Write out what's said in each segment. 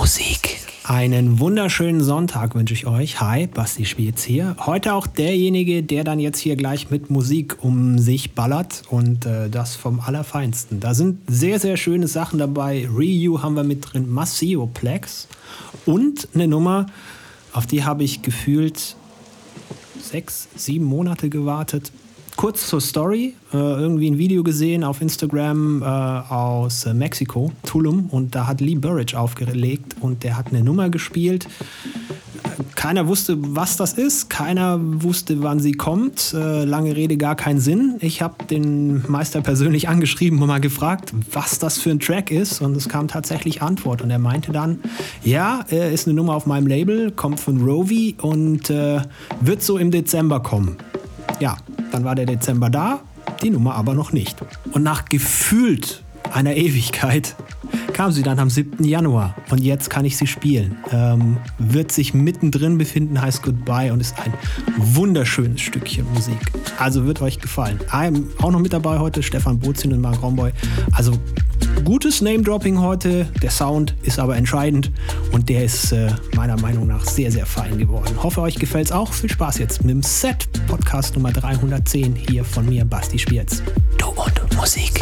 Musik. Einen wunderschönen Sonntag wünsche ich euch. Hi, Basti Spiez hier. Heute auch derjenige, der dann jetzt hier gleich mit Musik um sich ballert und äh, das vom Allerfeinsten. Da sind sehr, sehr schöne Sachen dabei. Ryu haben wir mit drin, Massio Plex und eine Nummer, auf die habe ich gefühlt sechs, sieben Monate gewartet kurz zur Story. Äh, irgendwie ein Video gesehen auf Instagram äh, aus äh, Mexiko, Tulum, und da hat Lee Burridge aufgelegt und der hat eine Nummer gespielt. Keiner wusste, was das ist. Keiner wusste, wann sie kommt. Äh, lange Rede, gar keinen Sinn. Ich habe den Meister persönlich angeschrieben und mal gefragt, was das für ein Track ist. Und es kam tatsächlich Antwort. Und er meinte dann, ja, ist eine Nummer auf meinem Label, kommt von Rovi und äh, wird so im Dezember kommen. Ja, dann war der Dezember da, die Nummer aber noch nicht. Und nach gefühlt einer Ewigkeit kam sie dann am 7. Januar und jetzt kann ich sie spielen. Ähm, wird sich mittendrin befinden, heißt Goodbye und ist ein wunderschönes Stückchen Musik. Also wird euch gefallen. Auch noch mit dabei heute Stefan Bozin und Mark Romboy. Also gutes Name-Dropping heute. Der Sound ist aber entscheidend und der ist äh, meiner Meinung nach sehr, sehr fein geworden. Hoffe, euch gefällt es auch. Viel Spaß jetzt mit dem Set Podcast Nummer 310 hier von mir, Basti Spierz. Du und Musik.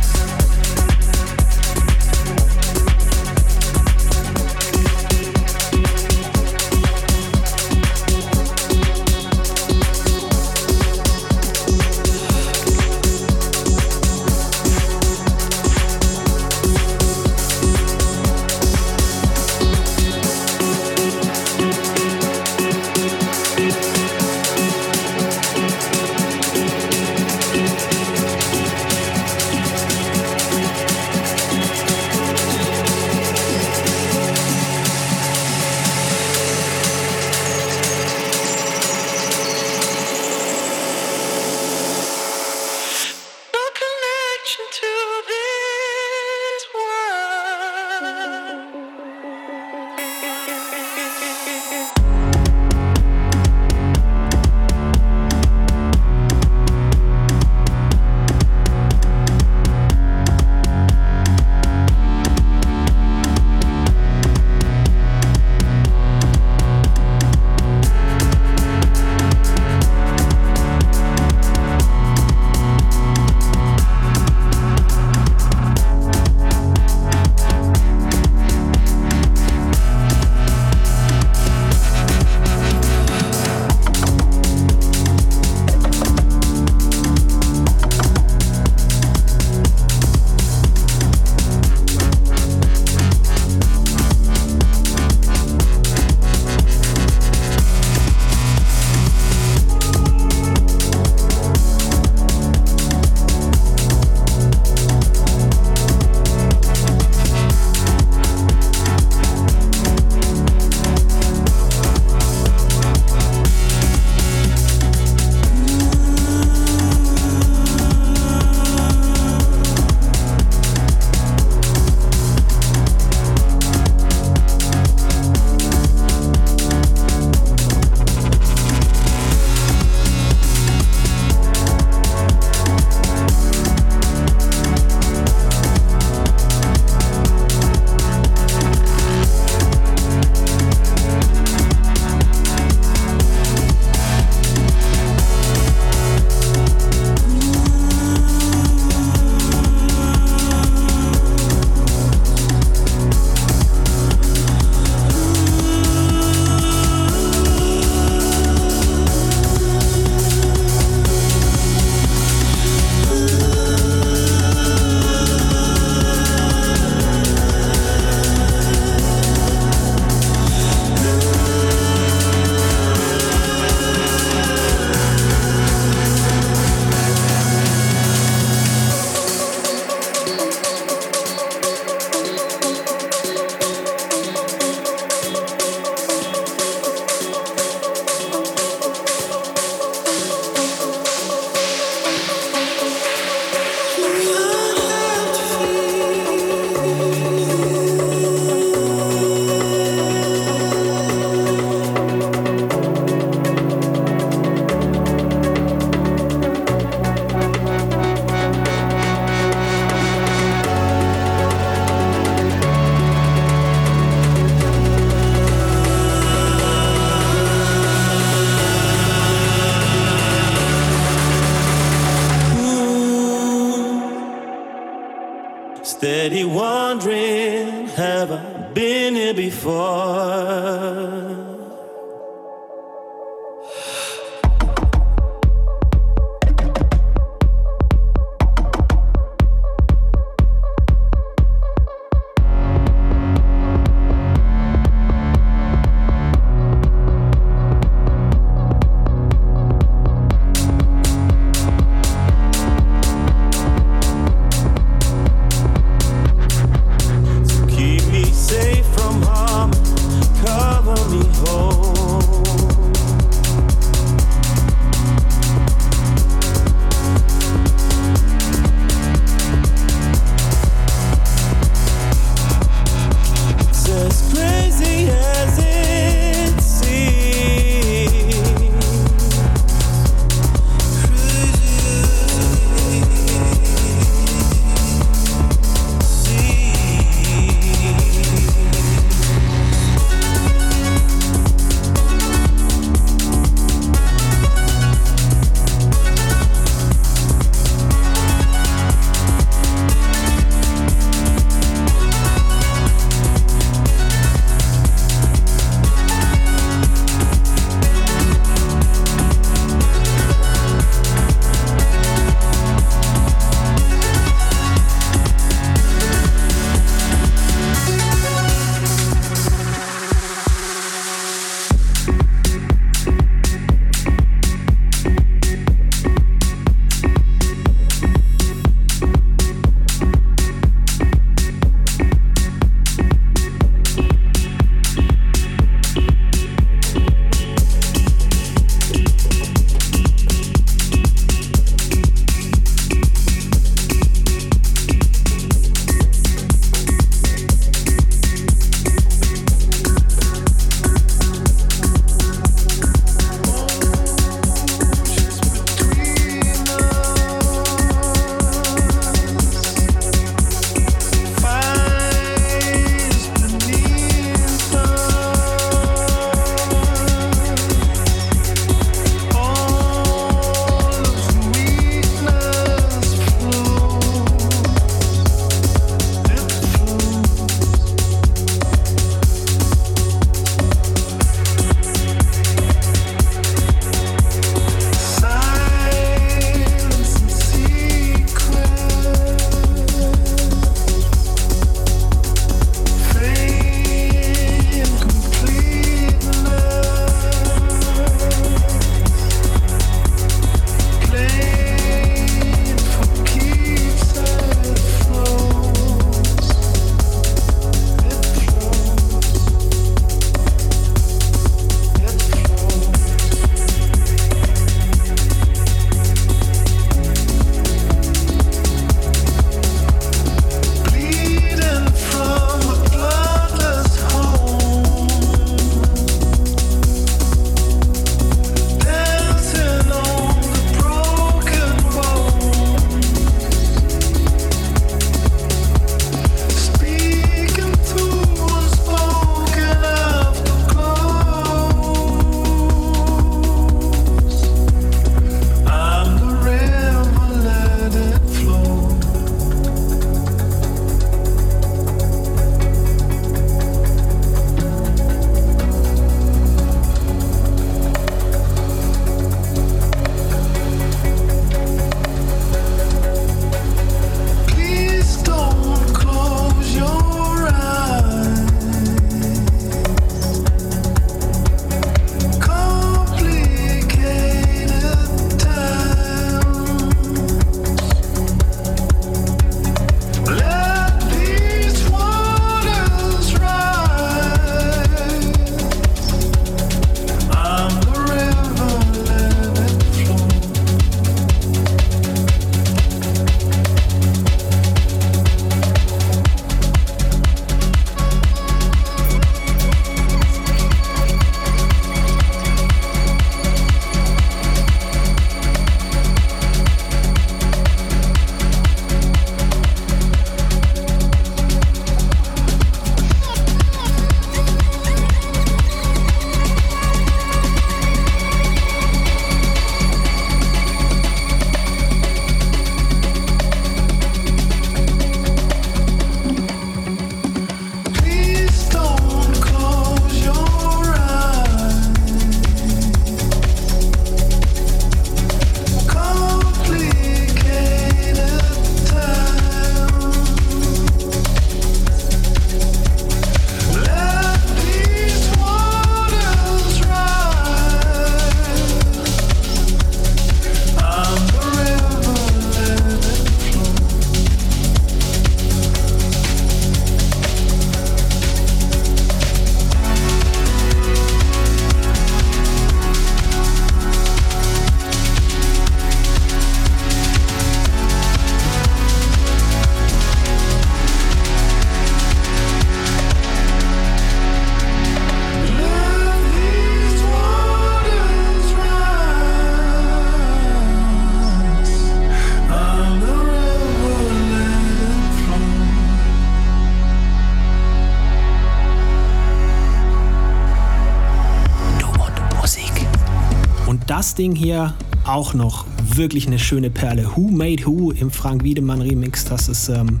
Ding hier auch noch wirklich eine schöne Perle. Who Made Who im Frank Wiedemann Remix. Das ist ähm,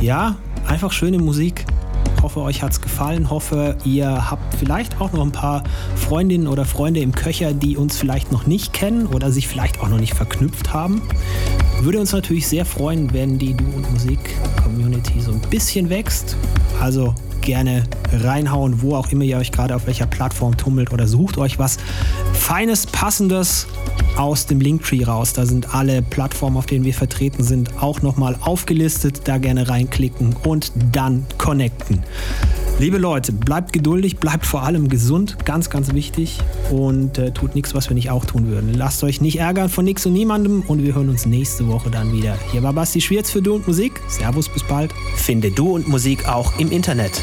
ja einfach schöne Musik. Hoffe, euch hat es gefallen. Hoffe, ihr habt vielleicht auch noch ein paar Freundinnen oder Freunde im Köcher, die uns vielleicht noch nicht kennen oder sich vielleicht auch noch nicht verknüpft haben. Würde uns natürlich sehr freuen, wenn die Du und Musik Community so ein bisschen wächst. Also gerne reinhauen, wo auch immer ihr euch gerade auf welcher Plattform tummelt oder sucht euch was Feines, Passendes aus dem Linktree raus. Da sind alle Plattformen, auf denen wir vertreten sind, auch nochmal aufgelistet. Da gerne reinklicken und dann connecten. Liebe Leute, bleibt geduldig, bleibt vor allem gesund, ganz, ganz wichtig und äh, tut nichts, was wir nicht auch tun würden. Lasst euch nicht ärgern von nichts und niemandem und wir hören uns nächste Woche dann wieder. Hier war Basti Schwierz für Du und Musik. Servus, bis bald. Finde Du und Musik auch im Internet.